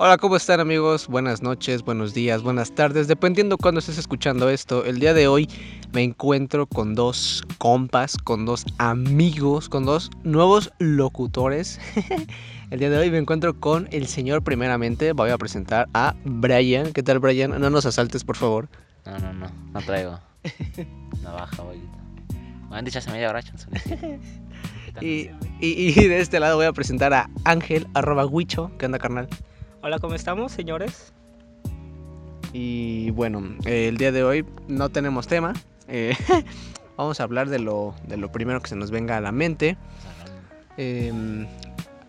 Hola, ¿cómo están amigos? Buenas noches, buenos días, buenas tardes, dependiendo cuando estés escuchando esto. El día de hoy me encuentro con dos compas, con dos amigos, con dos nuevos locutores. el día de hoy me encuentro con el señor primeramente. Voy a presentar a Brian. ¿Qué tal Brian? No nos asaltes, por favor. No, no, no, no traigo. Navaja, bolita. Me han dicho hace media hora, y, y, y, de este lado voy a presentar a Ángel, arroba Huicho. ¿Qué onda, carnal? Hola, ¿cómo estamos, señores? Y bueno, el día de hoy no tenemos tema. Eh, vamos a hablar de lo, de lo primero que se nos venga a la mente. Em,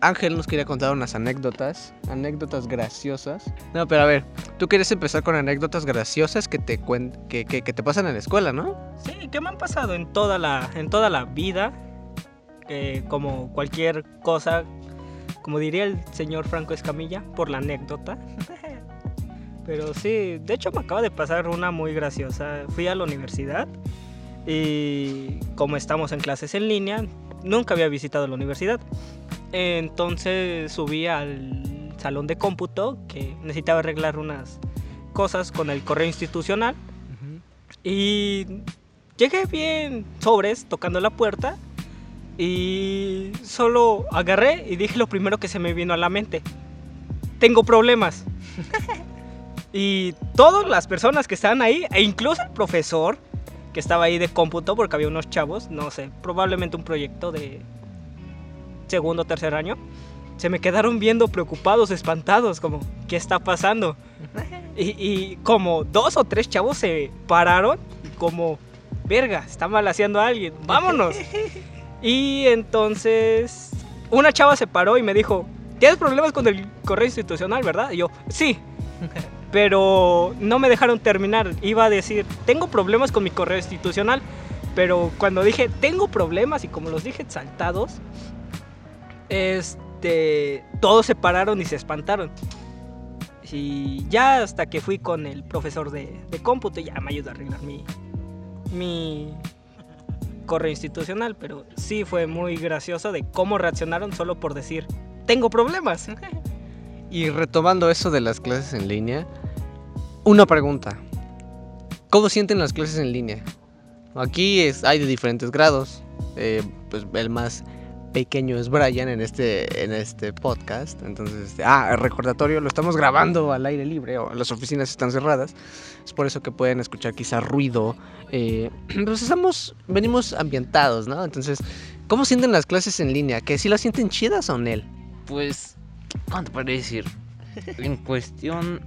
Ángel nos quería contar unas anécdotas, anécdotas graciosas. No, pero a ver, tú quieres empezar con anécdotas graciosas que te que, que, que, te pasan en la escuela, ¿no? Sí, que me han pasado en toda la, en toda la vida. como cualquier cosa como diría el señor Franco Escamilla, por la anécdota. Pero sí, de hecho me acaba de pasar una muy graciosa. Fui a la universidad y como estamos en clases en línea, nunca había visitado la universidad. Entonces subí al salón de cómputo que necesitaba arreglar unas cosas con el correo institucional. Y llegué bien sobres tocando la puerta y solo agarré y dije lo primero que se me vino a la mente. Tengo problemas. y todas las personas que estaban ahí, e incluso el profesor que estaba ahí de cómputo, porque había unos chavos, no sé, probablemente un proyecto de segundo o tercer año, se me quedaron viendo preocupados, espantados, como, ¿qué está pasando? Y, y como dos o tres chavos se pararon, como, verga, está mal haciendo a alguien, vámonos. Y entonces una chava se paró y me dijo, ¿tienes problemas con el correo institucional, verdad? Y yo, sí. Pero no me dejaron terminar. Iba a decir, tengo problemas con mi correo institucional. Pero cuando dije, tengo problemas, y como los dije saltados, este, todos se pararon y se espantaron. Y ya hasta que fui con el profesor de, de cómputo, ya me ayudó a arreglar mi, mi, correo institucional, pero sí fue muy gracioso de cómo reaccionaron solo por decir, tengo problemas. Y retomando eso de las clases en línea, una pregunta. ¿Cómo sienten las clases en línea? Aquí es, hay de diferentes grados. Eh, pues el más pequeño es Brian en este, en este podcast. Entonces, este, ah, recordatorio, lo estamos grabando al aire libre o las oficinas están cerradas. Es por eso que pueden escuchar quizá ruido. Eh, pues estamos, venimos ambientados, ¿no? Entonces, ¿cómo sienten las clases en línea? ¿Que si las sienten chidas o él? Pues, ¿cuánto puede decir? En cuestión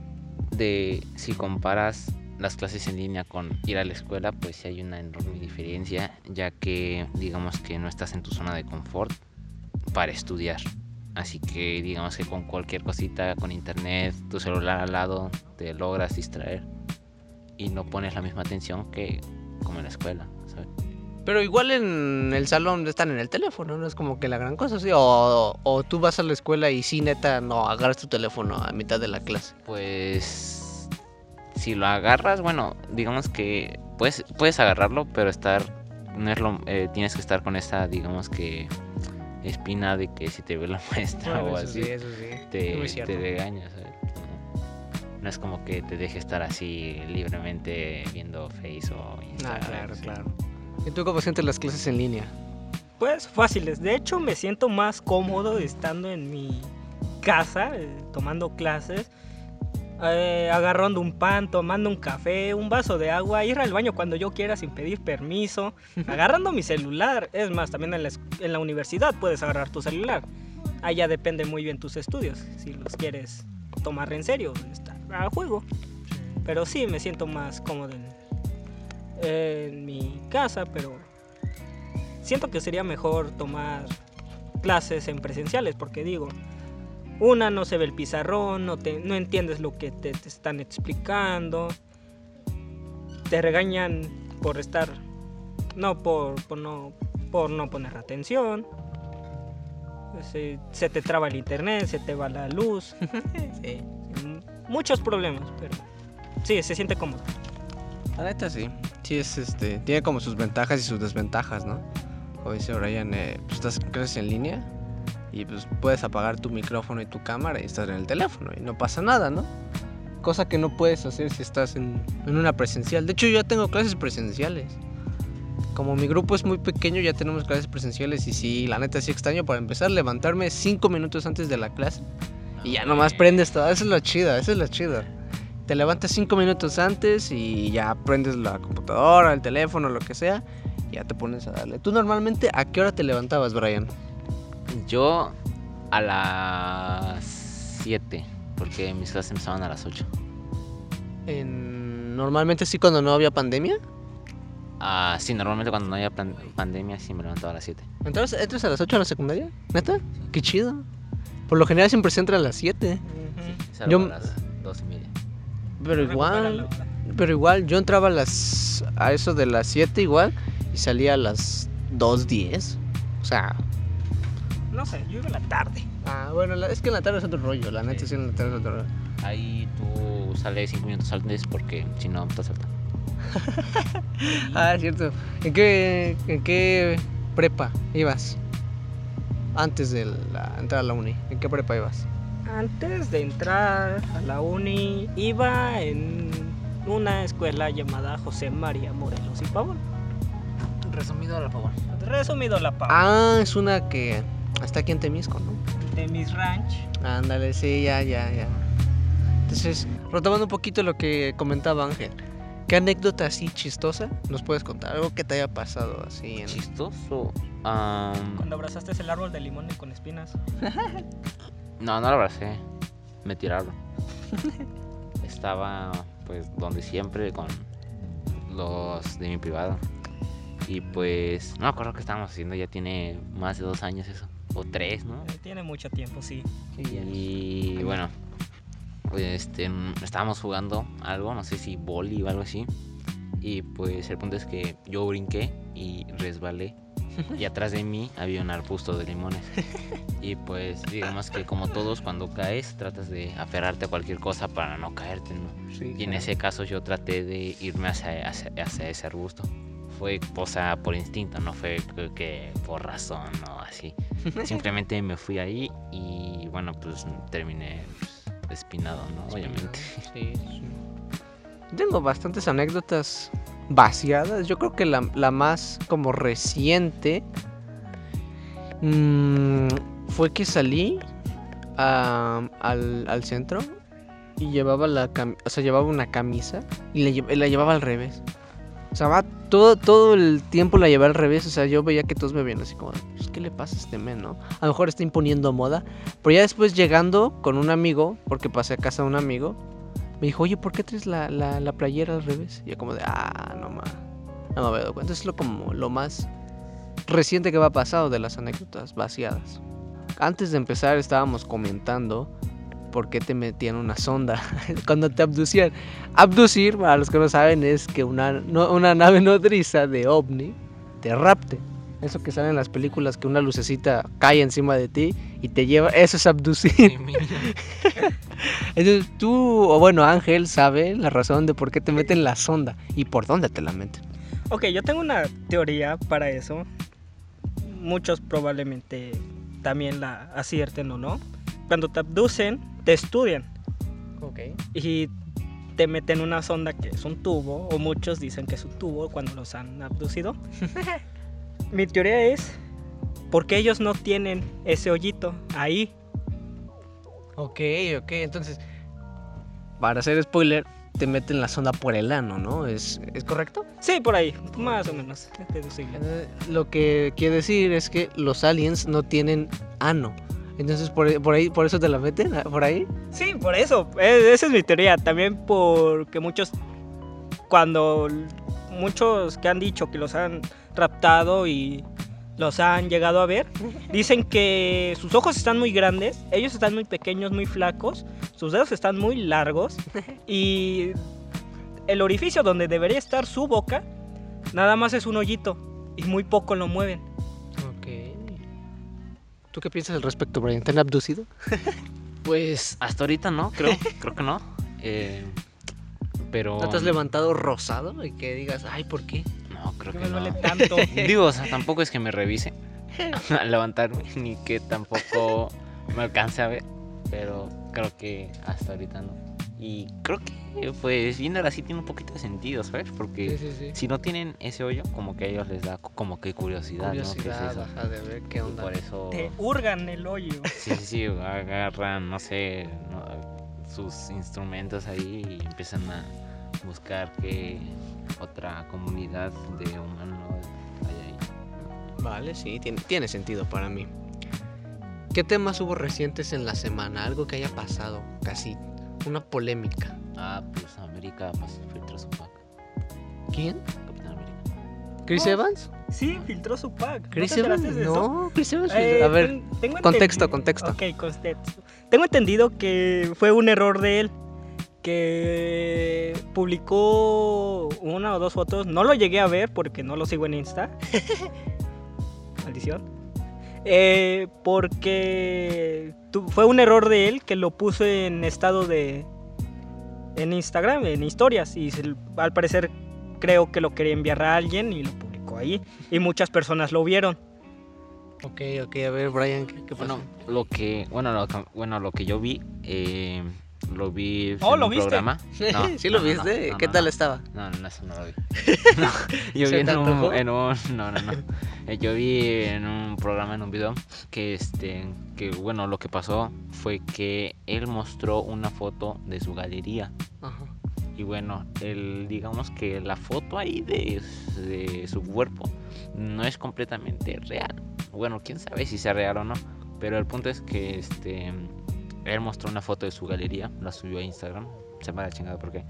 de si comparas las clases en línea con ir a la escuela, pues sí hay una enorme diferencia, ya que digamos que no estás en tu zona de confort para estudiar. Así que digamos que con cualquier cosita, con internet, tu celular al lado, te logras distraer y no pones la misma atención que como en la escuela, ¿sabes? Pero igual en el salón están en el teléfono, no es como que la gran cosa, ¿sí? O, o tú vas a la escuela y sí, neta, no agarras tu teléfono a mitad de la clase. Pues si lo agarras, bueno, digamos que puedes, puedes agarrarlo, pero estar, no es lo, eh, tienes que estar con esa, digamos que, espina de que si te ve la maestra o así, te, te regañas. No es como que te deje estar así libremente viendo Face o Instagram. Ah, claro, claro. ¿Y tú cómo sientes las clases en línea? Pues fáciles. De hecho, me siento más cómodo estando en mi casa, eh, tomando clases eh, agarrando un pan, tomando un café, un vaso de agua, ir al baño cuando yo quiera sin pedir permiso, agarrando mi celular. Es más, también en la, universidad puedes agarrar tu celular. Allá depende muy bien tus estudios, si los quieres tomar en serio, estar a juego. Pero sí, me siento más cómodo en mi casa, pero siento que sería mejor tomar clases en presenciales, porque digo, una, no se ve el pizarrón, no, te, no entiendes lo que te, están explicando. Te regañan por estar, no por, no, por no poner atención. Se, te traba el internet, se te va la luz. Muchos problemas, pero sí, se siente cómodo. La neta sí. Sí, es este. Tiene como sus ventajas y sus desventajas, ¿no? Como dice Brian, eh, pues estás en línea Y pues puedes apagar tu micrófono y tu cámara y estar en el teléfono y no pasa nada, ¿no? Cosa que no puedes hacer si estás en, en una presencial. De hecho, yo ya tengo clases presenciales. Como mi grupo es muy pequeño, ya tenemos clases presenciales y sí, la neta sí extraño para empezar levantarme cinco minutos antes de la clase y ya nomás prendes todo. Esa es la chida, esa es la chida. Te levantas cinco minutos antes y ya prendes la computadora, el teléfono, lo que sea, y ya te pones a darle. ¿Tú normalmente a qué hora te levantabas, Brian? Yo a las 7, porque mis clases empezaban a las 8. En... Normalmente sí cuando no había pandemia. Ah, sí, normalmente cuando no había pandemia sí me levantaba a las 7. ¿Entras, entras a las 8 a la secundaria? ¿Neta? Qué chido. Por lo general siempre se entra a las 7. Salgo Yo- a las 2 y media. Pero igual, pero igual, yo entraba a las a eso de las 7 igual y salía a las 2.10. O sea, No sé, yo iba en la tarde. ah, bueno, la- es que en la tarde es otro rollo, la neta Sí. sí en la tarde es otro rollo. Ahí tú sales 5 minutos antes porque si no estás saltando. Ah, es cierto. ¿En qué, en qué prepa ibas? Antes de la, entrar a la uni. ¿En qué prepa ibas? Antes de entrar a la uni, iba en una escuela llamada José María Morelos y Pavón. Resumido, por favor. Resumido la Pavón. Ah, es una que está aquí en Temisco, ¿no? De mis ranch. Ándale, sí, ya, ya, ya. Entonces, retomando un poquito lo que comentaba Ángel. ¿Qué anécdota así chistosa nos puedes contar? Algo que te haya pasado así en... Chistoso. Cuando abrazaste el árbol de limón con espinas. no, no lo abracé. Me tiraron. Estaba, pues, donde siempre con los de mi privado. Y pues, no me acuerdo qué estábamos haciendo. Ya tiene más de dos años eso. O tres, ¿no? Eh, Tiene mucho tiempo, sí. Y bueno, pues este, estábamos jugando algo, no sé si boli o algo así. Y pues el punto es que yo brinqué y resbalé. Y atrás de mí había un arbusto de limones. Y pues digamos que como todos cuando caes tratas de aferrarte a cualquier cosa para no caerte, ¿no? Sí, Y en ese caso yo traté de irme hacia, hacia, hacia ese arbusto. Fue, o sea, por instinto, no fue que, que por razón o así. Simplemente me fui ahí y bueno, pues terminé pues, espinado, ¿no? Obviamente. Sí, sí. Tengo bastantes anécdotas vaciadas. Yo creo que la, la más como reciente mm, fue que salí a- al, al centro y llevaba la cam- o sea, llevaba una camisa y la, lle- la llevaba al revés. O sea, va todo, todo el tiempo la llevé al revés. O sea, yo veía que todos me veían así como, pues, ¿qué le pasa a este men, no? A lo mejor está imponiendo moda. Pero ya después llegando con un amigo, porque pasé a casa de un amigo, me dijo, oye, ¿por qué traes la, la, la playera al revés? Y yo como de, ah, no ma, no me había dado cuenta. Es lo, como lo más reciente que me ha pasado de las anécdotas vaciadas. Antes de empezar estábamos comentando por qué te metían una sonda cuando te abducían. Abducir, para los que no saben, es que una, no- una nave nodriza de ovni te rapte. Eso que sale en las películas, que una lucecita cae encima de ti y te lleva, eso es abducir. Entonces tú, o bueno, Ángel sabe la razón de por qué te meten la sonda y por dónde te la meten. Ok, yo tengo una teoría para eso. Muchos probablemente también la acierten o no. Cuando te abducen, te estudian Ok. y te meten una sonda que es un tubo, o muchos dicen que es un tubo cuando los han abducido. Mi teoría es porque ellos no tienen ese hoyito ahí. Ok, ok, entonces, para hacer spoiler, te meten la sonda por el ano, ¿no? ¿Es, ¿es correcto? Sí, por ahí, más o menos. Eh, lo que quiere decir es que los aliens no tienen ano. Entonces, por, por ahí, por eso te la meten, ah, por ahí. Sí, por eso. eh, Esa es mi teoría. También porque muchos, cuando muchos que han dicho que los han raptado y los han llegado a ver, dicen que sus ojos están muy grandes, ellos están muy pequeños, muy flacos, sus dedos están muy largos y el orificio donde debería estar su boca nada más es un hoyito y muy poco lo mueven. ¿Tú qué piensas al respecto, Brian? ¿Te han abducido? Pues hasta ahorita no, creo, creo que no. Eh, pero. ¿No te has levantado rosado y que digas, ay, ¿por qué? No, creo Que que me no. duele tanto. Digo, o sea, tampoco es que me revise. a levantarme, ni que tampoco me alcance a ver, pero creo que hasta ahorita no. Y creo que, pues, viéndola así tiene un poquito de sentido, ¿sabes? Porque Sí, sí, sí. si no tienen ese hoyo, como que a ellos les da co- como que curiosidad, ¿no? ¿Qué es Curiosidad, eso? ajá, de ver qué Y onda. por eso, Te hurgan el hoyo. sí, sí, sí, agarran, no sé, no, sus instrumentos ahí y empiezan a buscar qué otra comunidad de humanos hay ahí. Vale, sí, tiene, tiene sentido para mí. ¿Qué temas hubo recientes en la semana? Algo que haya pasado, casi una polémica. Ah, pues América pues, filtró su pack. ¿Quién? Capitán América. ¿Chris No. Evans? Sí, filtró su pack. ¿Chris ¿No te Evans? No, Chris Evans. Eh, a ver, ten- tengo contexto, contexto. Ok, contexto. Tengo entendido que fue un error de él. Que publicó una o dos fotos. No lo llegué a ver porque no lo sigo en Insta. Maldición. Eh, porque tu- fue un error de él que lo puso en estado de. En Instagram, en historias. Y se- al parecer creo que lo quería enviar a alguien y lo publicó ahí. Y muchas personas lo vieron. ok, ok, a ver, Brian, ¿qué, qué pasó? Bueno, lo que, bueno, lo que, bueno, lo que yo vi, eh, lo vi Oh, en ¿lo un viste? programa. No, ¿Sí lo no, viste? no, ¿Qué no, tal no. estaba? No, no, eso no lo vi. No, yo ¿Se vi en un, en un, no, no, no. Eh, Yo vi en un programa, en un video, que este, que bueno, lo que pasó fue que él mostró una foto de su galería. Ajá. Y bueno, el, digamos que la foto ahí de, de su cuerpo no es completamente real. Bueno, quién sabe si sea real o no. Pero el punto es que este él mostró una foto de su galería, la subió a Instagram. Se me da chingada por qué.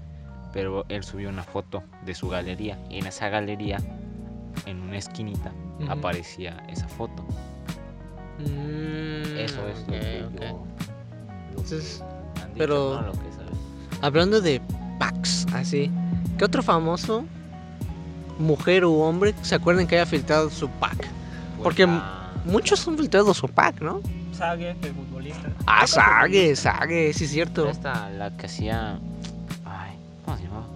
Pero él subió una foto de su galería. Y en esa galería, en una esquinita, aparecía esa foto. Mm, Eso es ok, lo que ok. yo. lo Entonces, que han dicho, pero- ¿no? Lo que sabes. Hablando de packs, así. ¿Qué otro famoso, mujer u hombre, se acuerdan que haya filtrado su pack? Pues Porque la- Muchos han filtrado su pack, ¿no? Sague, el futbolista. Ah, Sague. Sague, sí es cierto. Esta, la que hacía. Ay, ¿cómo se llamaba?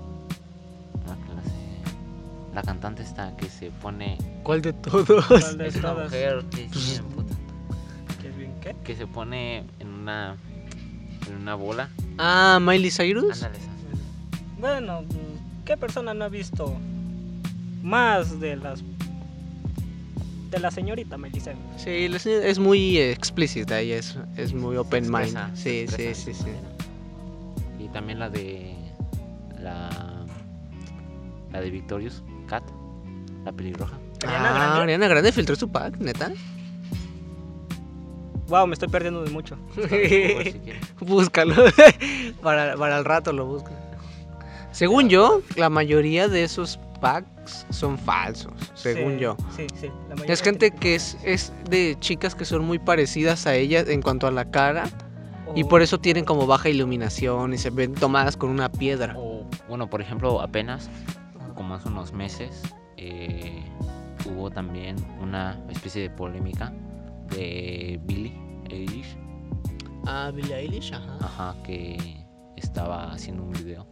La clase. La cantante esta que se pone. ¿Cuál de todos? ¿Cuál de Es una todas? mujer que es bien puta, ¿Qué es bien qué? Que se pone en una. En una bola. Ah, Miley Cyrus. Ándale, esa. Bueno, ¿qué persona no ha visto más de las de la señorita Melissa? Sí, la señora es muy explícita, ella es, es muy open mind. expresa- Sí, sí, sí, sí. Y también la de. La. La de Victorious, Cat. La pelirroja. Ariana Ah, Grande. Ariana Grande filtró su pack, neta. Wow, me estoy perdiendo de mucho. Búscalo. para, para el rato lo busco. Según yo, la mayoría de esos packs son falsos, según Sí, yo. Sí, sí. la mayoría Es gente que es, es de chicas que son muy parecidas a ellas en cuanto a la cara y por eso tienen como baja iluminación y se ven tomadas con una piedra. Bueno, por ejemplo, apenas, como hace unos meses, eh, hubo también una especie de polémica de Billie Eilish, Ah, Billie Eilish, ajá. ajá, que estaba haciendo un video.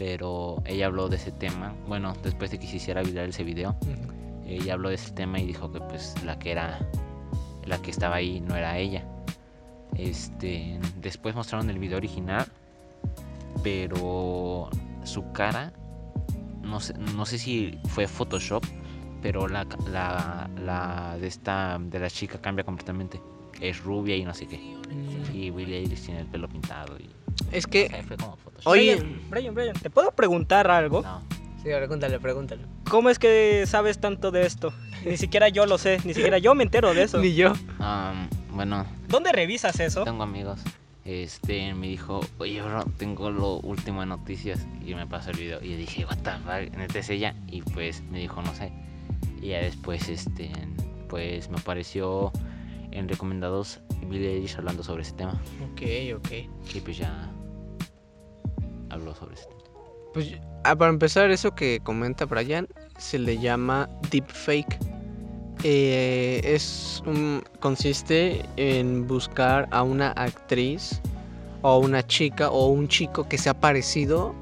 Pero ella habló de ese tema, bueno, después de que se hiciera viral ese video, ella habló de ese tema y dijo que pues la que era, la que estaba ahí no era ella. Este, después mostraron el video original, pero su cara, no sé, no sé si fue Photoshop, pero la, la, la de esta, de la chica cambia completamente. Es rubia y no sé qué. Mm. Y Billie Eilish tiene el pelo pintado y Es que, como Photoshop. oye, Brian, Brian, Brian, ¿te puedo preguntar algo? No, sí, pregúntale, pregúntale. ¿Cómo es que sabes tanto de esto? Ni siquiera yo lo sé, ni siquiera yo me entero de eso. Ni yo. bueno, ¿Dónde revisas eso? tengo amigos. Este me dijo, oye, bro, tengo lo último de noticias. Y me pasó el video. Y yo dije, what the fuck, neta es ella. Y pues me dijo, no sé. Y ya después, este, pues me apareció en recomendados Billie Eilish hablando sobre ese tema. Ok, ok. Y pues ya habló sobre ese tema. Pues ah, para empezar, eso que comenta Brian se le llama deepfake. Eh, es un- consiste en buscar a una actriz o una chica o un chico que sea parecido.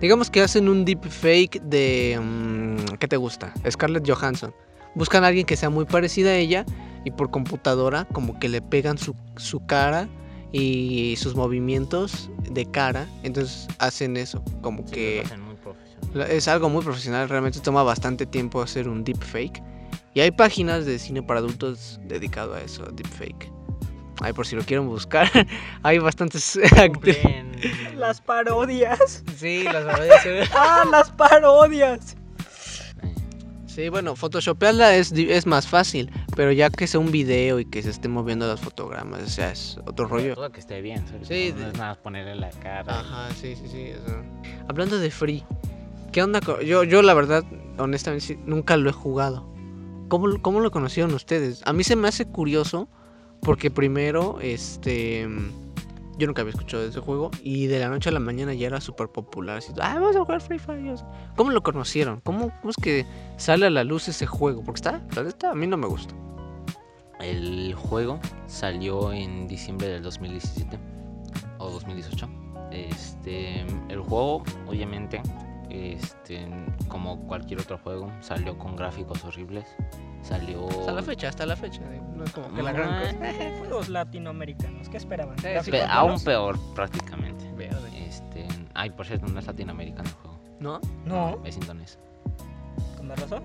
Digamos que hacen un deepfake de mm, ¿qué te gusta? Scarlett Johansson. buscan a alguien que sea muy parecida a ella y por computadora como que le pegan su, su cara y sus movimientos de cara. Entonces hacen eso, como Sí, que lo hacen muy es algo muy profesional, realmente toma bastante tiempo hacer un deepfake. Y hay páginas de cine para adultos dedicado a eso, deepfake. Ay, por si lo quieren buscar, hay bastantes Las parodias. Sí, las parodias. ¡Ah, las parodias! Sí, bueno, photoshopearla es, es más fácil, pero ya que sea un video y que se estén moviendo los fotogramas, o sea, es otro rollo. Todo que esté bien, ¿sabes? Sí, no, de- es nada más ponerle la cara. Ajá, sí, sí, sí. o sea. Hablando de Free, ¿qué onda? con- Yo, yo la verdad, honestamente, sí, nunca lo he jugado. ¿Cómo, ¿Cómo lo conocieron ustedes? A mí se me hace curioso porque primero, este... Yo nunca había escuchado de ese juego y de la noche a la mañana ya era súper popular. Ah, vamos a jugar Free Fire. ¿Cómo lo conocieron? ¿Cómo, ¿Cómo es que sale a la luz ese juego? Porque está, neta, a mí no me gusta. El juego salió en diciembre del 2017 o 2018. Este, el juego, obviamente, este, como cualquier otro juego, salió con gráficos horribles. Salió. Hasta la fecha, hasta la fecha. eh, No es como que la gran cosa. Juegos latinoamericanos, ¿qué esperaban? ¿Gráficos Pe- aún buenos? peor, prácticamente. Verde. Este, ay, por cierto, no es latinoamericano el juego. ¿No? No, Es indonés. con más razón.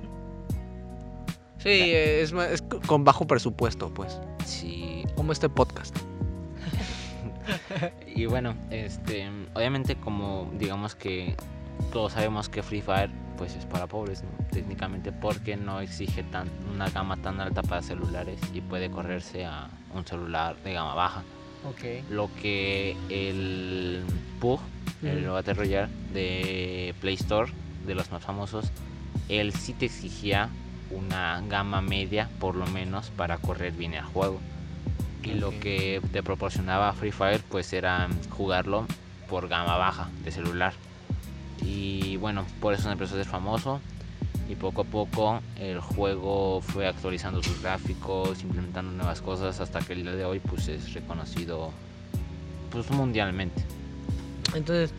Sí, eh, es, es co- con bajo presupuesto, pues. Sí, Como este podcast. Y bueno, este, obviamente como digamos que todos sabemos que Free Fire pues es para pobres, ¿no? técnicamente porque no exige tan, una gama tan alta para celulares y puede correrse a un celular de gama baja. Ok. Lo que el PUG, el. Battle Royale de Play Store, de los más famosos, él sí te exigía una gama media por lo menos para correr bien el juego. Y lo que te proporcionaba Free Fire pues era jugarlo por gama baja de celular. Y bueno, por eso empezó a ser famoso. Y poco a poco el juego fue actualizando sus gráficos, implementando nuevas cosas hasta que el día de hoy pues es reconocido pues mundialmente. Entonces,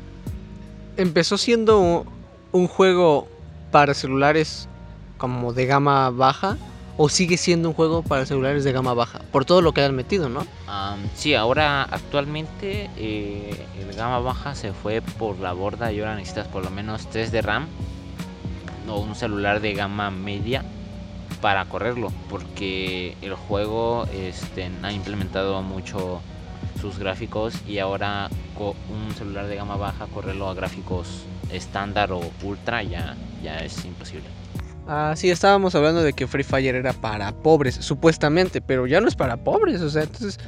empezó siendo un, un juego para celulares como de gama baja o sigue siendo un juego para celulares de gama baja por todo lo que han metido, ¿no? Am, sí, ahora actualmente eh, el gama baja se fue por la borda y ahora necesitas por lo menos 3 de RAM o un celular de gama media para correrlo porque el juego este, ha implementado mucho sus gráficos y ahora un celular de gama baja correrlo a gráficos estándar o ultra ya, ya es imposible. Ah, sí, estábamos hablando de que Free Fire era para pobres, supuestamente, pero ya no es para pobres, o sea, entonces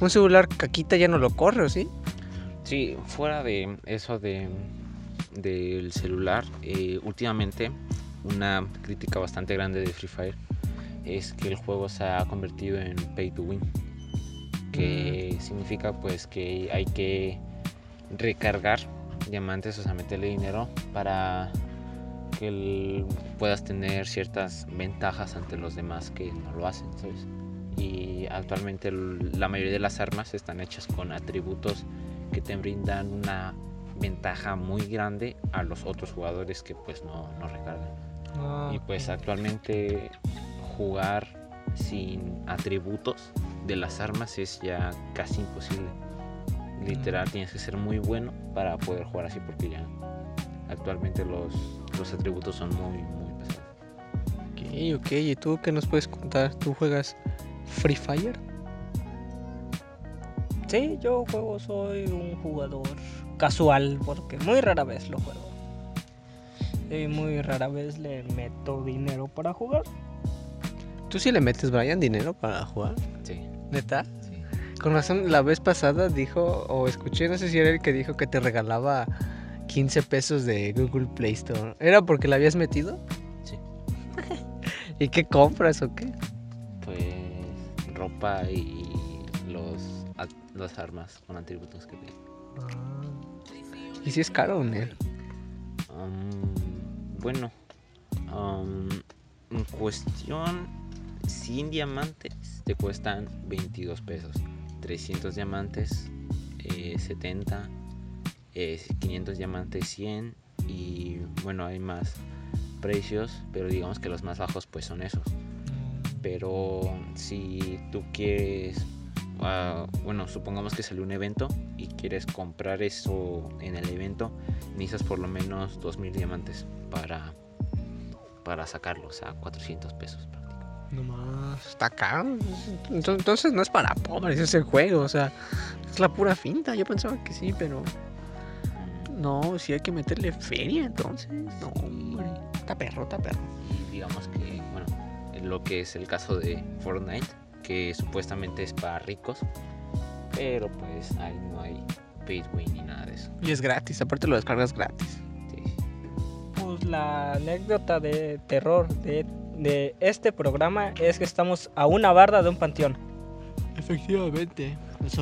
un celular caquita ya no lo corre, ¿o sí? Sí, fuera de eso de del celular, eh, últimamente una crítica bastante grande de Free Fire es que el juego se ha convertido en pay to win, que significa pues que hay que recargar diamantes, o sea, meterle dinero para que el- puedas tener ciertas ventajas ante los demás que no lo hacen, ¿sabes? Y actualmente el- la mayoría de las armas están hechas con atributos que te brindan una ventaja muy grande a los otros jugadores que pues no, no recargan. Y pues actualmente jugar sin atributos de las armas es ya casi imposible. Literal tienes que ser muy bueno para poder jugar así porque ya actualmente los, los atributos son muy muy pesados. Ok, ok, ¿y tú qué nos puedes contar? ¿Tú juegas Free Fire? Sí, yo juego, soy un jugador casual porque muy rara vez lo juego. Y muy rara vez le meto dinero para jugar. ¿Tú sí le metes, Brian, dinero para jugar? Sí, ¿Neta? sí. Con razón, la vez pasada dijo, o escuché, no sé si era el que dijo que te regalaba 15 pesos de Google Play Store. ¿Era porque la habías metido? Sí. ¿Y qué compras o qué? Pues ropa y los, las armas con atributos que te ¿Y si es caro o no? Um, bueno, um, en cuestión 100 diamantes te cuestan 22 pesos. 300 diamantes eh, 70. Eh, 500 diamantes 100. Y bueno, hay más precios, pero digamos que los más bajos pues son esos. Pero si tú quieres, ah, bueno, supongamos que salió un evento y quieres comprar eso en el evento, necesitas por lo menos 2.000 diamantes para, para sacarlo, o sea, 400 pesos. No más, está caro. Ento- Entonces no es para pobres ese juego, o sea, es la pura finta. Yo pensaba que sí, pero no, sí hay que meterle feria entonces. No, hombre, está perro, está perro. Y digamos que, bueno, en lo que es el caso de Fortnite, que supuestamente es para ricos, pero pues ahí no hay pay to win ni nada de eso. Y es gratis, aparte lo descargas gratis. Sí. Pues la anécdota de terror de, de este programa es que estamos a una barda de un panteón. Efectivamente.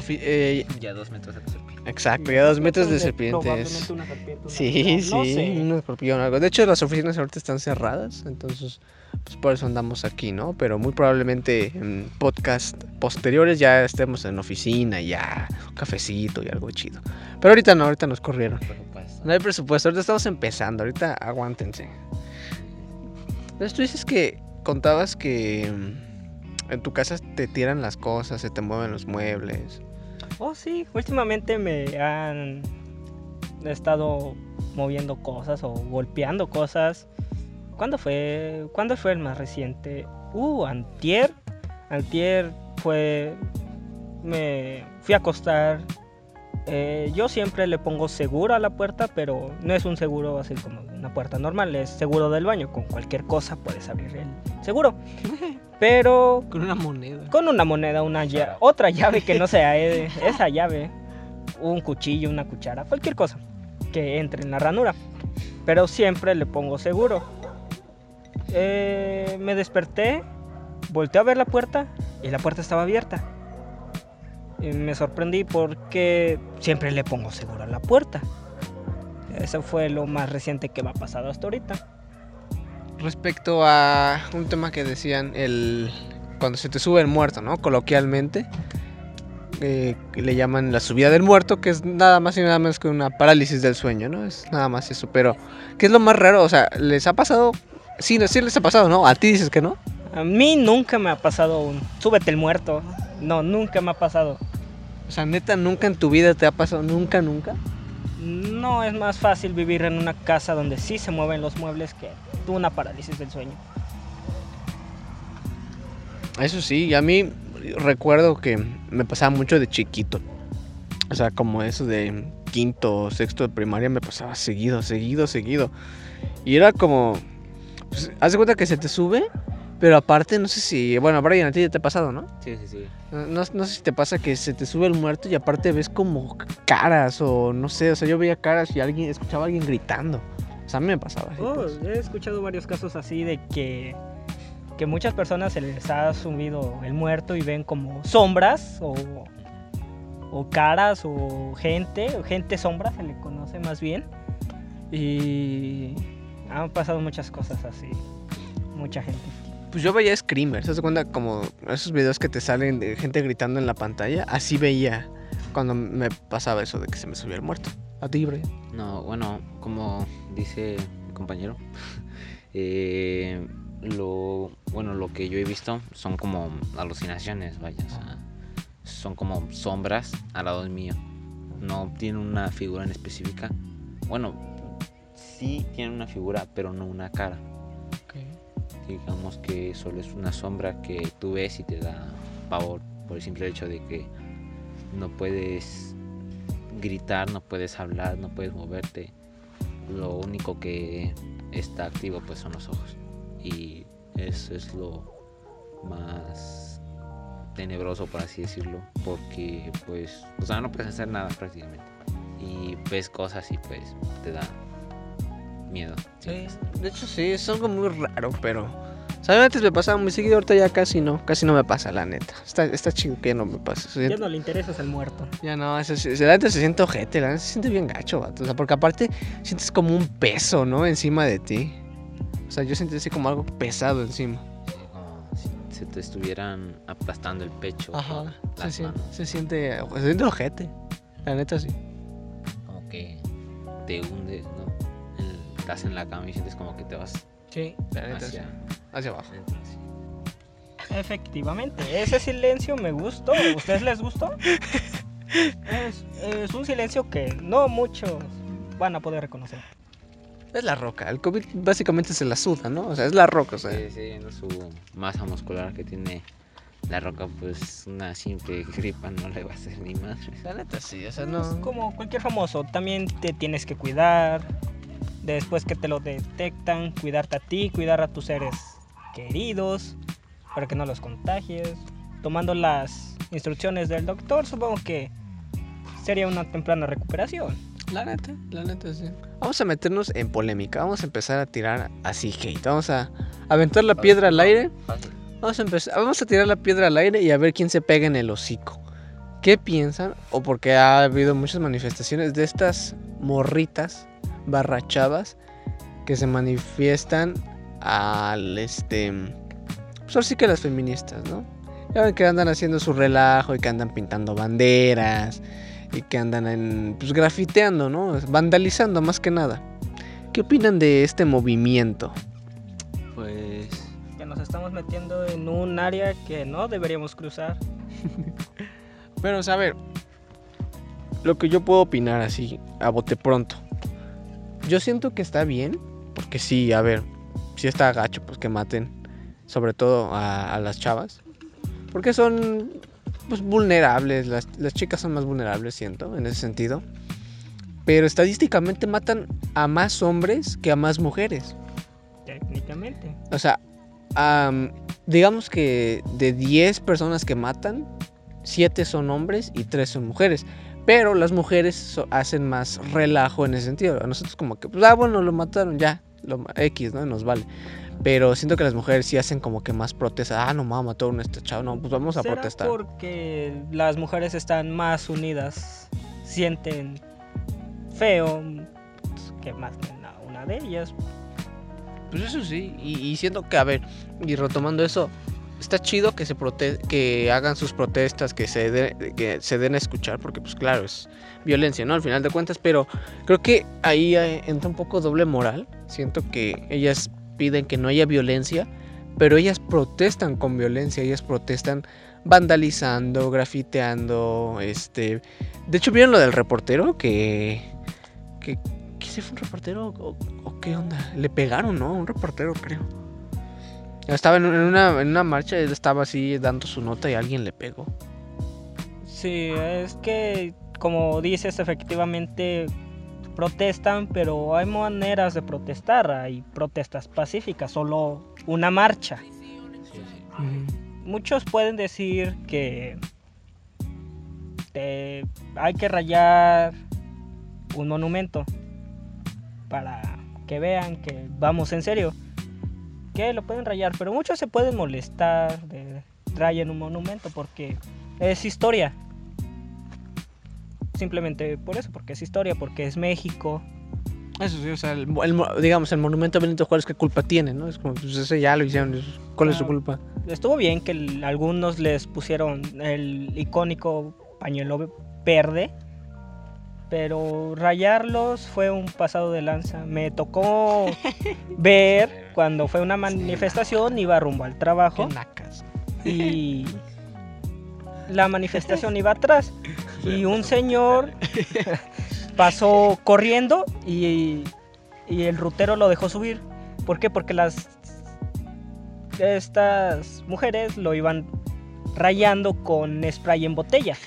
eh, Ya dos metros de. Exacto, ya dos metros de serpientes. una serpiente, una Sí, sí, no sé. un escorpión o algo. De hecho, las oficinas ahorita están cerradas, entonces pues por eso andamos aquí, ¿no? Pero muy probablemente en podcast posteriores ya estemos en oficina, ya un cafecito y algo chido. Pero ahorita no, ahorita nos corrieron. Pero pues, No hay presupuesto, ahorita estamos empezando, ahorita aguántense. Entonces tú dices que contabas que mm, en tu casa te tiran las cosas, se te mueven los muebles. Oh, sí, últimamente me han estado moviendo cosas o golpeando cosas. ¿Cuándo fue? ¿Cuándo fue el más reciente? Uh, antier. Antier fue... Me fui a acostar. Eh, yo siempre le pongo seguro a la puerta, pero no es un seguro así como una puerta normal, es seguro del baño. Con cualquier cosa puedes abrir el seguro. Pero Con una moneda. con una moneda, una llave, otra llave que no sea eh, esa llave, un cuchillo, una cuchara, cualquier cosa que entre en la ranura. Pero siempre le pongo seguro. Eh, me desperté, volteé a ver la puerta y la puerta estaba abierta. Y me sorprendí porque siempre le pongo seguro a la puerta. Eso fue lo más reciente que me ha pasado hasta ahorita. Respecto a un tema que decían, el cuando se te sube el muerto, ¿no? Coloquialmente, eh, le llaman la subida del muerto, que es nada más y nada menos que una parálisis del sueño, ¿no? Es nada más eso. Pero, ¿qué es lo más raro? O sea, ¿les ha pasado? Sí, sí les ha pasado, ¿no? A ti dices que no. A mí nunca me ha pasado un súbete el muerto. No, nunca me ha pasado. O sea, neta, nunca en tu vida te ha pasado, nunca, nunca. No es más fácil vivir en una casa donde sí se mueven los muebles que una parálisis del sueño. Eso sí, y a mí recuerdo que me pasaba mucho de chiquito. O sea, como eso de quinto o sexto de primaria me pasaba seguido, seguido, seguido. Y era como, pues, haz de cuenta que se te sube, pero aparte no sé si, bueno, Brian, a ti ya te ha pasado, ¿no? Sí, sí, sí. No, no- no sé si te pasa que se te sube el muerto y aparte ves como caras o no sé, o sea, yo veía caras y alguien, escuchaba a alguien gritando. O sea, a mí me pasaba así. Oh, pues. he escuchado varios casos así de que, que muchas personas se les ha subido el muerto y ven como sombras o, o caras o gente, o gente sombra se le conoce más bien. Y han pasado muchas cosas así. Mucha gente. Pues yo veía screamers, ¿te das cuenta? Como esos videos que te salen de gente gritando en la pantalla. Así veía cuando me pasaba eso de que se me subía el muerto. A ti, Brian. No, bueno, como dice mi compañero, eh, lo bueno lo que yo he visto son como alucinaciones, vaya, o sea, son como sombras al lado mío. No tienen una figura en específica. Bueno, sí tienen una figura, pero no una cara. Digamos que solo es una sombra que tú ves y te da pavor por el simple hecho de que no puedes gritar, no puedes hablar, no puedes moverte. Lo único que está activo pues son los ojos. Y eso es lo más tenebroso por así decirlo. Porque pues, o sea, no puedes hacer nada prácticamente. Y ves cosas y pues te da miedo. Sí, de hecho sí, es algo muy raro, pero... O sea, antes me pasaba muy seguido, ahorita ya casi no, casi no me pasa, la neta. Está, está chido que ya no me. O sea, Ya no le interesas el muerto. Ya no, sí, la neta se siente ojete, la neta se siente bien gacho, vato. O sea, porque aparte sientes como un peso, ¿no? Encima de ti. O sea, yo sentí así como algo pesado encima. Sí, como si se te estuvieran aplastando el pecho. Ajá. Se, siente, se siente, se siente ojete. La neta sí. como que te hundes, ¿no? En- estás en la cama y sientes como que te vas Sí, hacia, abajo. Efectivamente, ese silencio me gustó. ¿A ustedes les gustó? Es, es un silencio que no muchos van a poder reconocer. Es la roca. El COVID básicamente se la suda, ¿no? O sea, es la roca, o sea. Sí, sí, viendo su masa muscular que tiene la roca, pues una simple gripa no le va a hacer ni madre. La neta sí, o sea, Es no. como cualquier famoso, también te tienes que cuidar. Después que te lo detectan, cuidarte a ti, cuidar a tus seres queridos para que no los contagies. Tomando las instrucciones del doctor, supongo que sería una temprana recuperación. La neta, la neta sí. Vamos a meternos en polémica. Vamos a empezar a tirar así hate. Vamos a aventar la piedra al aire. Vamos a empezar, vamos a tirar la piedra al aire y a ver quién se pega en el hocico. ¿Qué piensan? O porque ha habido muchas manifestaciones de estas morritas barrachadas que se manifiestan al este. Pues ahora sí que las feministas, ¿no? Ya ven que andan haciendo su relajo y que andan pintando banderas y que andan en, pues grafiteando, ¿no? Vandalizando más que nada. ¿Qué opinan de este movimiento? Pues Que nos estamos metiendo en un área que no deberíamos cruzar. Pero, o sea, a ver, lo que yo puedo opinar así, a bote pronto. Yo siento que está bien, porque sí, a ver, sí está gacho, pues que maten, sobre todo a, a las chavas. Porque son, pues, vulnerables, las, las chicas son más vulnerables, siento, en ese sentido. Pero estadísticamente matan a más hombres que a más mujeres. Técnicamente. O sea, am, digamos que de 10 personas que matan, 7 son hombres y 3 son mujeres. Pero las mujeres hacen más relajo en ese sentido. A nosotros como que, pues, ah, bueno, lo mataron, ya, lo, X, ¿no? Nos vale. Pero siento que las mujeres sí hacen como que más protesta. Ah, no, mamá, mataron a este chavo. No, pues vamos a ¿Será protestar. porque las mujeres están más unidas, sienten feo pues, que más a una de ellas. Pues eso sí, y, y siento que, a ver, y retomando eso, está chido que se prote que hagan sus protestas, que se, de- que se den a escuchar, porque pues claro, es violencia, ¿no? Al final de cuentas, pero creo que ahí eh, entra un poco doble moral. Siento que ellas piden que no haya violencia, pero ellas protestan con violencia, ellas protestan vandalizando, grafiteando, este... De hecho, ¿vieron lo del reportero? Que... que ¿Qué se fue un reportero o, o qué onda? Le pegaron, ¿no? Un reportero, creo. Estaba en, en una, en una marcha, él estaba así dando su nota y alguien le pegó. Sí, es que como dices, efectivamente protestan, pero hay maneras de protestar, hay protestas pacíficas, solo una marcha. sí, sí. Muchos pueden decir que te- hay que rayar un monumento para que vean que vamos en serio. Que lo pueden rayar, pero muchos se pueden molestar de rayen un monumento porque es historia. Simplemente por eso, porque es historia, porque es México. Eso sí, o sea, el, el mo- digamos, el monumento a Benito Juárez, ¿qué culpa tiene, no? Es como, pues ese ya lo hicieron, ¿cuál es su culpa? Estuvo bien que el- algunos les pusieron el icónico pañuelo verde, pero rayarlos fue un pasado de lanza. Me tocó ver cuando fue una manifestación, iba rumbo al trabajo Qué nacas. y la manifestación iba atrás y un señor pasó corriendo y, y el rutero lo dejó subir. ¿Por qué? Porque las estas mujeres lo iban rayando con spray en botella.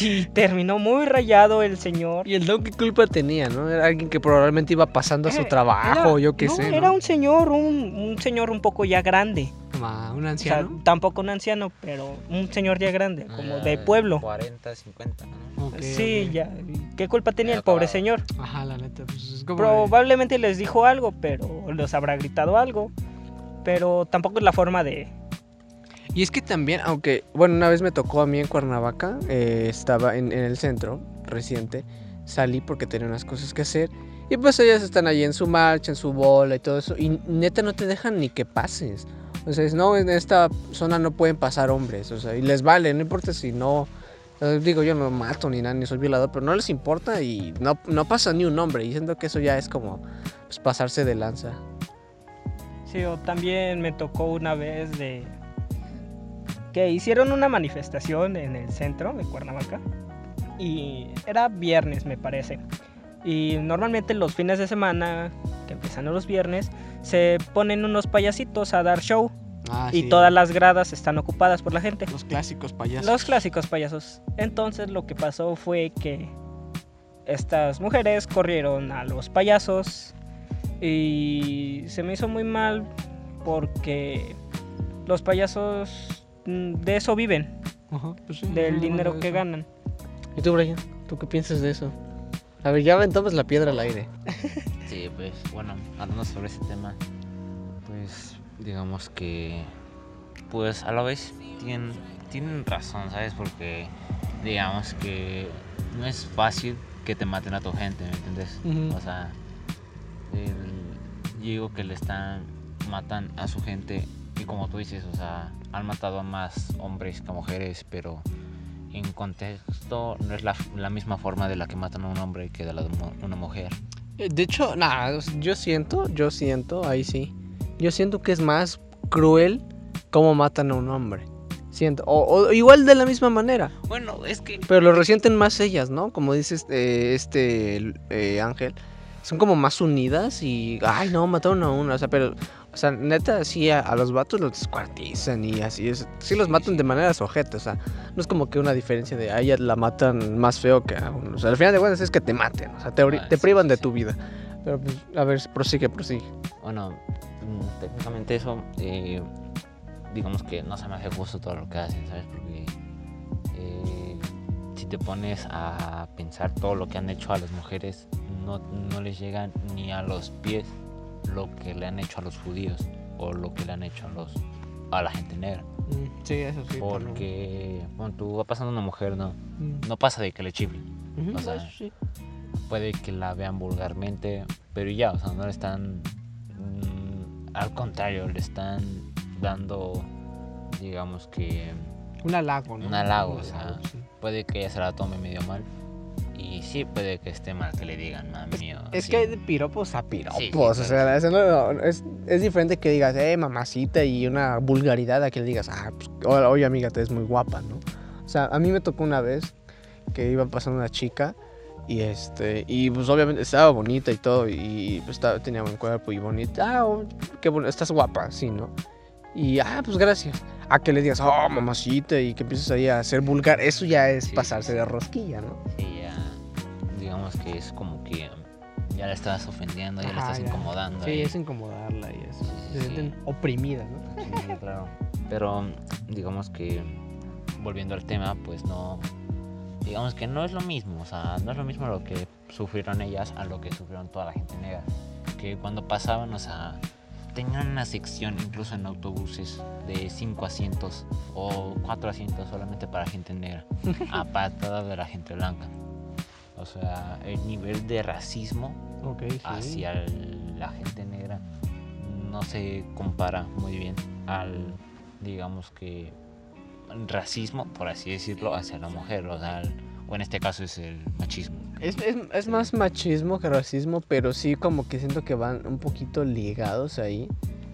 Y terminó muy rayado el señor. Y el don, ¿qué culpa tenía, no? Era alguien que probablemente iba pasando a su Era- trabajo, era- yo qué no, sé, ¿no? Era un señor, un, un señor un poco ya grande. Un O sea, anciano. tampoco un anciano, pero un señor ya grande, como de Ah, pueblo. 40, 50, ¿no? Sí, ya. ¿Qué culpa tenía Ya el pobre señor? Ajá, la neta, pues es como... de- Probablemente les dijo algo, pero les habrá gritado algo. Pero tampoco es la forma de... Y es que también, aunque, bueno, una vez me tocó a mí en Cuernavaca, eh, estaba en, el centro reciente, salí porque tenía unas cosas que hacer, y pues ellas están ahí en su marcha, en su bola y todo eso, y neta no te dejan ni que pases. O sea, es, no, en esta zona no pueden pasar hombres, o sea, y les vale, no importa si no, digo yo no mato ni nada, ni soy violador, pero no les importa y no, no pasa ni un hombre, y siento que eso ya es como, pues pasarse de lanza. Sí, o también me tocó una vez de que hicieron una manifestación en el centro de Cuernavaca y era viernes me parece. Y normalmente los fines de semana, que empiezan los viernes, se ponen unos payasitos a dar show Ah, y sí, todas las gradas están ocupadas por la gente. Los clásicos payasos. Los clásicos payasos. Entonces lo que pasó fue que estas mujeres corrieron a los payasos y se me hizo muy mal porque los payasos de eso viven, Ajá, pues sí, del no, dinero que ganan. ¿Y tú, Brian? ¿Tú qué piensas de eso? A ver, ya aventamos la piedra al aire. Sí, pues bueno, hablando sobre ese tema, pues digamos que, pues a la vez tienen, tienen razón, ¿sabes? Porque digamos que no es fácil que te maten a tu gente, ¿me entiendes? O sea, el- yo digo que le están, matan a su gente y como tú dices, o sea, han matado a más hombres que a mujeres, pero en contexto no es la, la misma forma de la que matan a un hombre que de la de una mujer. Eh, De hecho, nada, yo siento, yo siento, ahí sí. Yo siento que es más cruel cómo matan a un hombre. Siento. O, o igual de la misma manera. Bueno, es que Pero lo resienten más ellas, ¿no? Como dices este, este eh, Ángel. Son como más unidas y. Ay, no, mataron a una. O sea, pero. O sea, neta, sí, a, a los vatos los descuartizan y así. Es, sí los matan de manera sujeta. O sea, no es como que una diferencia de a ella la matan más feo que a uno. O sea, al final de cuentas es que te maten. O sea, te, Ah, te sí, privan sí, de sí. tu vida. Pero pues, a ver, prosigue, prosigue. Bueno, mm, técnicamente eso, eh, digamos que no se me hace justo todo lo que hacen, ¿sabes? Porque eh, si te pones a pensar todo lo que han hecho a las mujeres, no, no les llega ni a los pies lo que le han hecho a los judíos o lo que le han hecho a los a la gente negra. Sí, eso sí. Porque cuando tú va pasando una mujer, no, Mm. no pasa de que le chiflen. Ujú, o sea, sí. puede que la vean vulgarmente, pero ya, o sea, no le están. mm, al contrario, le están dando, digamos que. Un halago, ¿no? Un halago, o sea, sí. Puede que ella se la tome medio mal. Y sí, puede que esté mal que le digan, mami. o Es así. que hay de piropos a piropos. Sí, sí, o sea, eso no- no, es, es diferente que digas, eh, mamacita, y una vulgaridad a que le digas, ah, pues, oye, amiga, te ves muy guapa, ¿no? O sea, a mí me tocó una vez que iba pasando una chica y este, y pues obviamente estaba bonita y todo, y pues estaba, tenía buen cuerpo y bonita, ah, oh, qué bueno, estás guapa, sí, ¿no? Y, ah, pues gracias. A que le digas, oh, mamacita, y que empieces ahí a ser vulgar, eso ya es Sí, pasarse de rosquilla, ¿no? Sí, ya. Digamos que es como que ya la estás ofendiendo, ya la estás ya. incomodando. Sí, es incomodarla y eso. Sí, sí, Se sí. sienten oprimidas, ¿no? Sí, claro. Pero digamos que volviendo al tema, pues no. Digamos que no es lo mismo, o sea, no es lo mismo lo que sufrieron ellas a lo que sufrieron toda la gente negra. Que cuando pasaban, o sea, tenían una sección incluso en autobuses de cinco asientos o cuatro asientos solamente para gente negra, apartada de la gente blanca. O sea, el nivel de racismo Ok, sí. hacia la gente negra no se compara muy bien al, digamos que, racismo, por así decirlo, hacia la mujer, o sea, el- o en este caso es el machismo. Es, es, es más machismo que racismo, pero sí como que siento que van un poquito ligados ahí.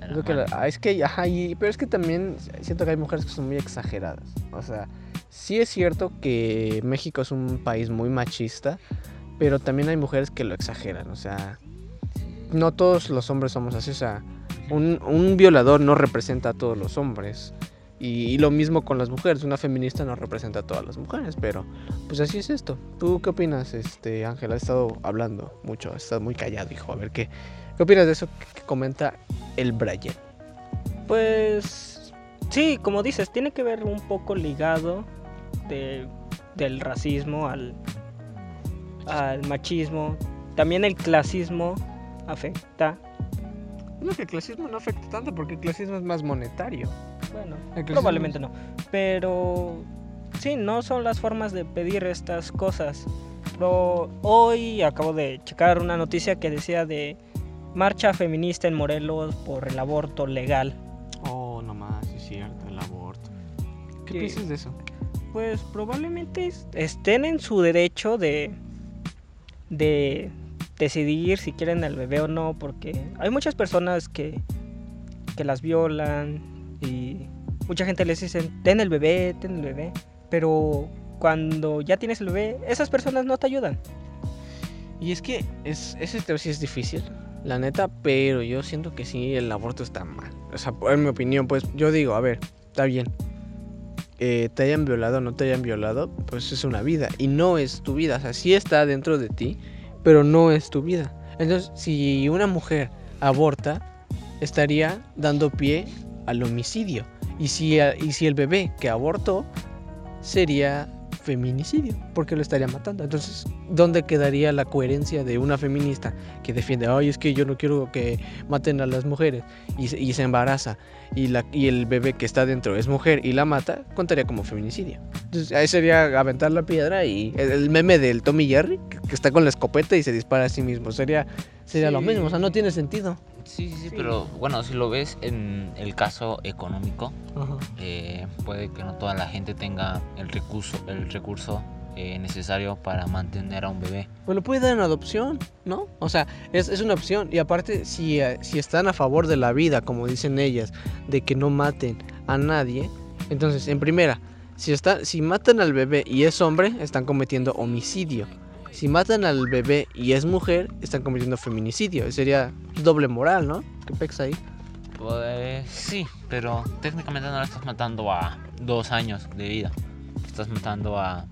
De la Siento que mano. ah, es que, ajá, y- pero es que también siento que hay mujeres que son muy exageradas. O sea, sí es cierto que México es un país muy machista, pero también hay mujeres que lo exageran. O sea, no todos los hombres somos así. O sea, un, un violador no representa a todos los hombres. Y, y lo mismo con las mujeres. Una feminista no representa a todas las mujeres. Pero, pues así es esto. ¿Tú qué opinas, este Ángel? Has estado hablando mucho. Has estado muy callado, hijo. A ver, ¿qué, qué opinas de eso que comenta el Brian? Pues sí, como dices, tiene que ver un poco ligado de, del racismo al, al machismo. También el clasismo afecta. No, que el clasismo no afecta tanto porque el clasismo es más monetario. Bueno, probablemente no. Pero sí, no son las formas de pedir estas cosas. Pero hoy acabo de checar una noticia que decía de marcha feminista en Morelos por el aborto legal. Oh, nomás, es cierto, el aborto. ¿Qué piensas de eso? pues probablemente es- estén en su derecho de, de decidir si quieren al bebé o no, porque hay muchas personas que que las violan y mucha gente les dice, ten el bebé, ten el bebé, pero cuando ya tienes el bebé, esas personas no te ayudan. Y es que es, ese tema sí es difícil, la neta, pero yo siento que sí, el aborto está mal. O sea, en mi opinión, pues yo digo, a ver, está bien. Eh, te hayan violado o no te hayan violado, pues es una vida. Y no es tu vida. O sea, sí está dentro de ti, pero no es tu vida. Entonces, si una mujer aborta, estaría dando pie al homicidio. Y si, y si el bebé que abortó sería feminicidio, porque lo estaría matando. Entonces, ¿dónde quedaría la coherencia de una feminista que defiende, ay, es que yo no quiero que maten a las mujeres y, se- y se embaraza y, la, y el bebé que está dentro es mujer y la mata, contaría como feminicidio? Entonces, ahí sería aventar la piedra y el, el meme del Tommy Jerry, que, que está con la escopeta y se dispara a sí mismo, sería, sería lo mismo, o sea, no tiene sentido. Sí, sí, sí, Sí. pero bueno, si lo ves en el caso económico, eh, puede que no toda la gente tenga el recurso, el recurso eh, necesario para mantener a un bebé. Pues lo puede dar en adopción, ¿no? O sea, es, es una opción. Y aparte, si, eh, si están a favor de la vida, como dicen ellas, de que no maten a nadie, entonces, en primera, si, está, si matan al bebé y es hombre, están cometiendo homicidio. Si matan al bebé y es mujer, están cometiendo feminicidio. Sería doble moral, ¿no? ¿Qué pex ahí? Pues sí, pero técnicamente no le estás matando a dos años de vida. Estás matando a...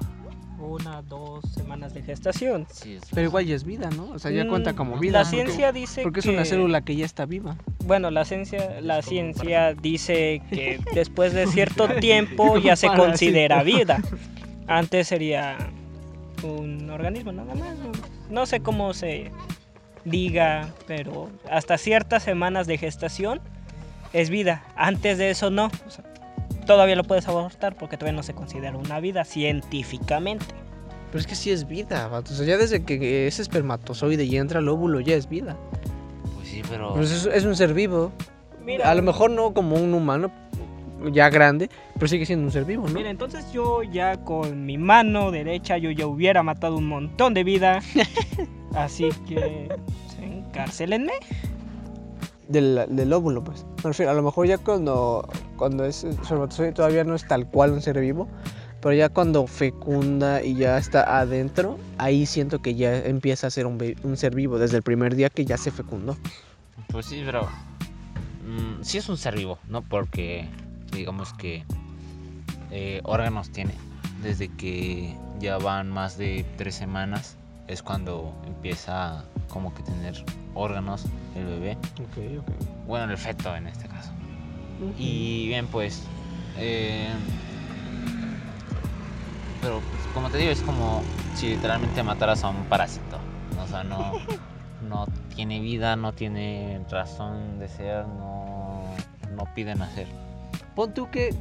Una, dos semanas de gestación. Sí, es- Pero igual ya es vida, ¿no? O sea, ya Mm, cuenta como vida. La porque- ciencia dice Porque es que... una célula que ya está viva. Bueno, la ciencia, la ciencia dice que después de cierto tiempo ya se considera vida. Antes sería un organismo nada más. No, no sé cómo se diga, pero hasta ciertas semanas de gestación es vida. Antes de eso no. O sea, todavía lo puedes abortar porque todavía no se considera una vida científicamente. Pero es que sí es vida, vato. O sea, ya desde que es espermatozoide y entra al óvulo ya es vida. Pues sí, pero... Pues es, es un ser vivo. Mira, a lo mejor no como un humano ya grande, pero sigue siendo un ser vivo, ¿no? Mira, entonces yo ya con mi mano derecha yo ya hubiera matado un montón de vida. Así que pues, encárcelenme. Del, del óvulo, pues. Me refiero, a lo mejor ya cuando, cuando es todavía no es tal cual un ser vivo, pero ya cuando fecunda y ya está adentro, ahí siento que ya empieza a ser un ser vivo desde el primer día que ya se fecundó. Pues sí, pero mm, sí es un ser vivo, ¿no? Porque digamos que eh, órganos tiene. Desde que ya van más de tres semanas es cuando empieza como que tener órganos el bebé. Ok, ok. Bueno, el feto en este caso. Y bien, pues... eh, pero pues, como te digo, es como si literalmente mataras a un parásito. O sea, no, no tiene vida, no tiene razón de ser, no, no pide nacer. Pon tú que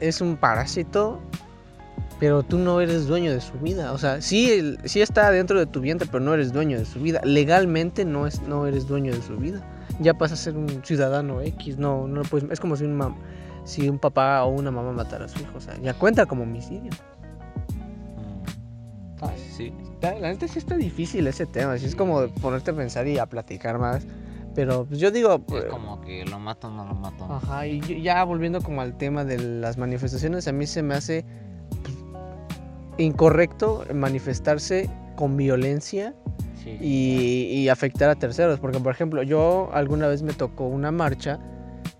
es un parásito, pero tú no eres dueño de su vida. O sea, sí, sí está dentro de tu vientre, pero no eres dueño de su vida. Legalmente no, es, no eres dueño de su vida. Ya pasas a ser un ciudadano X. No, no pues es como si un, mam- si un papá o una mamá matara a su hijo. O sea, ya cuenta como homicidio. Mm, sí. La, la neta sí está difícil ese tema. Así es como ponerte a pensar y a platicar más. Pero pues, yo digo... Es pues, como que lo mato o no lo mato. Ajá, y ya volviendo como al tema de las manifestaciones, a mí se me hace pues, incorrecto manifestarse con violencia Sí. y, y afectar a terceros. Porque, por ejemplo, yo alguna vez me tocó una marcha,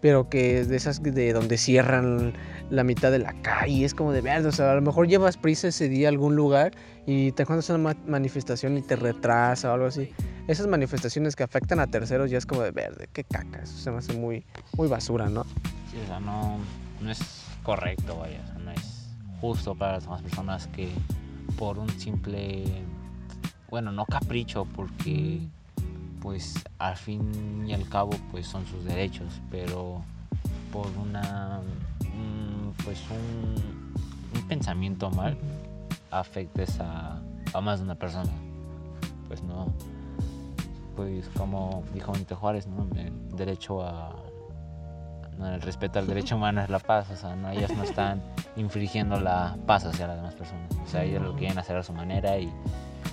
pero que es de esas de donde cierran la mitad de la calle. Es como de verde, o sea, a lo mejor llevas prisa ese día a algún lugar y te encuentras una ma- manifestación y te retrasa o algo así. Esas manifestaciones que afectan a terceros ya es como de verde, qué caca, eso se me hace muy, muy basura, ¿no? Sí, o sea, no, no es correcto, vaya, o sea, no es justo para las demás personas que por un simple, bueno, no capricho, porque pues al fin y al cabo pues son sus derechos, pero por una, pues un, un pensamiento mal afectes a, a más de una persona, pues no, pues como dijo Benito Juárez, ¿no? El derecho a no, el respeto al derecho humano es la paz, o sea, no, ellas no están infringiendo la paz hacia las demás personas, o sea, ellos lo quieren hacer a su manera y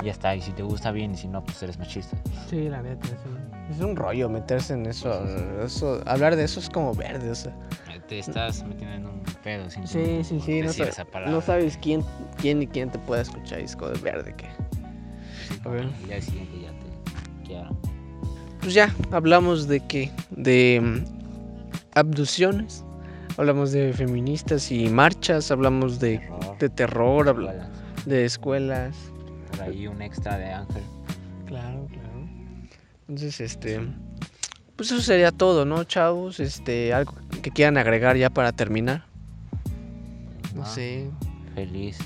Y ya está, y si te gusta bien, y si no, pues eres machista. Sí, la neta, sí. Es un rollo meterse en eso, eso. Hablar de eso es como verde, o sea. Te estás metiendo en un pedo sin Sí, sí, sí. No, decir sa- esa palabra. no sabes quién, quién y quién te puede escuchar como de verde que. Sí, A ver. Y al siguiente ya te quiero. Pues ya, hablamos de qué? De mm, abducciones, hablamos de feministas y marchas, hablamos de, Terror, de terror, escuelas. de escuelas. Por ahí un extra de Ángel. Claro, claro. Entonces, este, pues eso sería todo, ¿no, chavos? Este, algo que quieran agregar ya para terminar. No Ah, sé. Feliz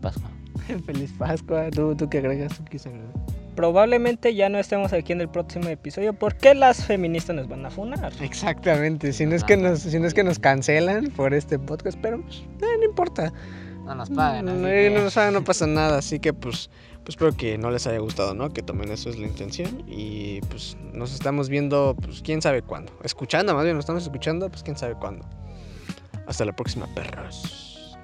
Pascua. Feliz Pascua. ¿Tú, tú qué agregas? ¿Tú qué? Probablemente ya no estemos aquí en el próximo episodio porque las feministas nos van a funar. Exactamente. Si no es que nos, si no es que nos cancelan por este podcast, pero pues, eh, no importa. No nos pagan. No, que- no, no pasa nada, así que pues, pues espero que no les haya gustado, ¿no? Que tomen eso es la intención y pues nos estamos viendo, pues quién sabe cuándo. Escuchando, más bien nos estamos escuchando, pues quién sabe cuándo. Hasta la próxima, perros.